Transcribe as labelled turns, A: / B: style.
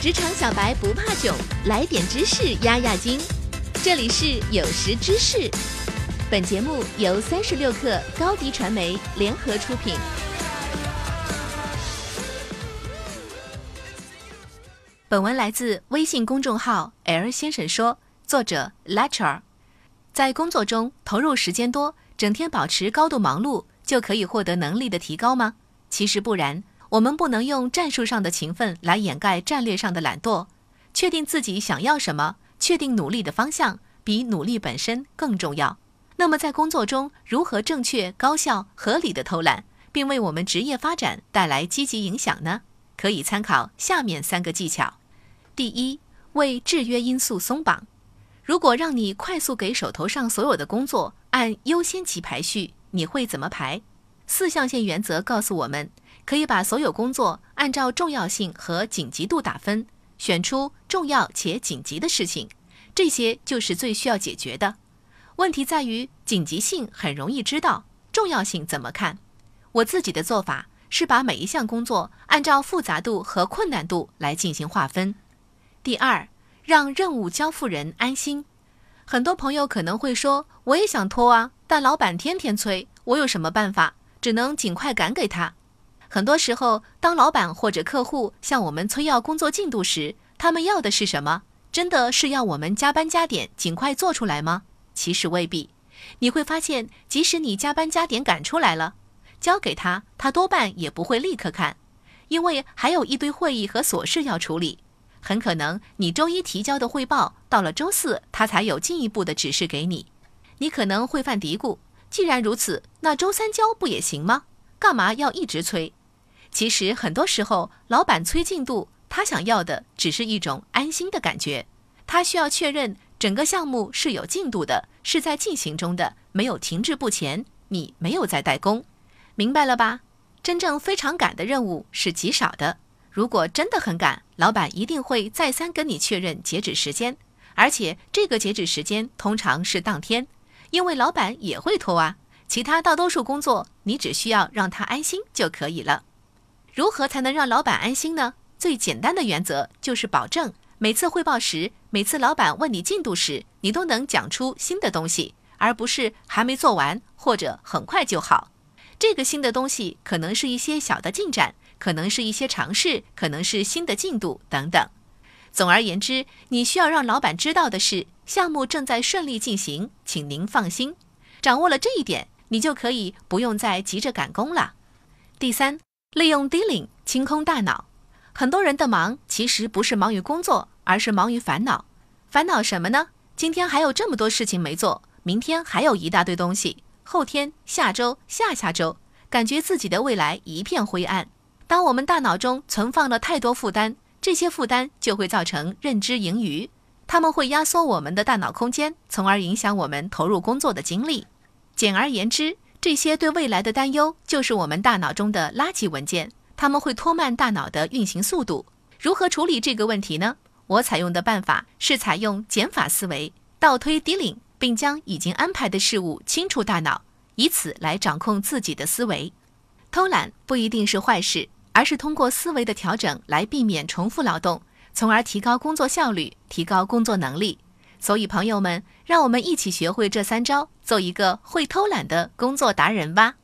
A: 职场小白不怕囧，来点知识压压惊。这里是有识知识，本节目由三十六克高低传媒联合出品。本文来自微信公众号 “L 先生说”，作者 Lecture。在工作中投入时间多，整天保持高度忙碌，就可以获得能力的提高吗？其实不然。我们不能用战术上的勤奋来掩盖战略上的懒惰。确定自己想要什么，确定努力的方向，比努力本身更重要。那么，在工作中如何正确、高效、合理的偷懒，并为我们职业发展带来积极影响呢？可以参考下面三个技巧：第一，为制约因素松绑。如果让你快速给手头上所有的工作按优先级排序，你会怎么排？四象限原则告诉我们。可以把所有工作按照重要性和紧急度打分，选出重要且紧急的事情，这些就是最需要解决的。问题在于紧急性很容易知道，重要性怎么看？我自己的做法是把每一项工作按照复杂度和困难度来进行划分。第二，让任务交付人安心。很多朋友可能会说，我也想拖啊，但老板天天催，我有什么办法？只能尽快赶给他。很多时候，当老板或者客户向我们催要工作进度时，他们要的是什么？真的是要我们加班加点，尽快做出来吗？其实未必。你会发现，即使你加班加点赶出来了，交给他，他多半也不会立刻看，因为还有一堆会议和琐事要处理。很可能你周一提交的汇报，到了周四他才有进一步的指示给你。你可能会犯嘀咕：既然如此，那周三交不也行吗？干嘛要一直催？其实很多时候，老板催进度，他想要的只是一种安心的感觉。他需要确认整个项目是有进度的，是在进行中的，没有停滞不前。你没有在代工，明白了吧？真正非常赶的任务是极少的。如果真的很赶，老板一定会再三跟你确认截止时间，而且这个截止时间通常是当天，因为老板也会拖啊。其他大多数工作，你只需要让他安心就可以了。如何才能让老板安心呢？最简单的原则就是保证每次汇报时，每次老板问你进度时，你都能讲出新的东西，而不是还没做完或者很快就好。这个新的东西可能是一些小的进展，可能是一些尝试，可能是新的进度等等。总而言之，你需要让老板知道的是，项目正在顺利进行，请您放心。掌握了这一点，你就可以不用再急着赶工了。第三。利用 dealing 清空大脑，很多人的忙其实不是忙于工作，而是忙于烦恼。烦恼什么呢？今天还有这么多事情没做，明天还有一大堆东西，后天、下周、下下周，感觉自己的未来一片灰暗。当我们大脑中存放了太多负担，这些负担就会造成认知盈余，他们会压缩我们的大脑空间，从而影响我们投入工作的精力。简而言之。这些对未来的担忧，就是我们大脑中的垃圾文件，他们会拖慢大脑的运行速度。如何处理这个问题呢？我采用的办法是采用减法思维，倒推 dealing，并将已经安排的事物清除大脑，以此来掌控自己的思维。偷懒不一定是坏事，而是通过思维的调整来避免重复劳动，从而提高工作效率，提高工作能力。所以，朋友们，让我们一起学会这三招，做一个会偷懒的工作达人吧。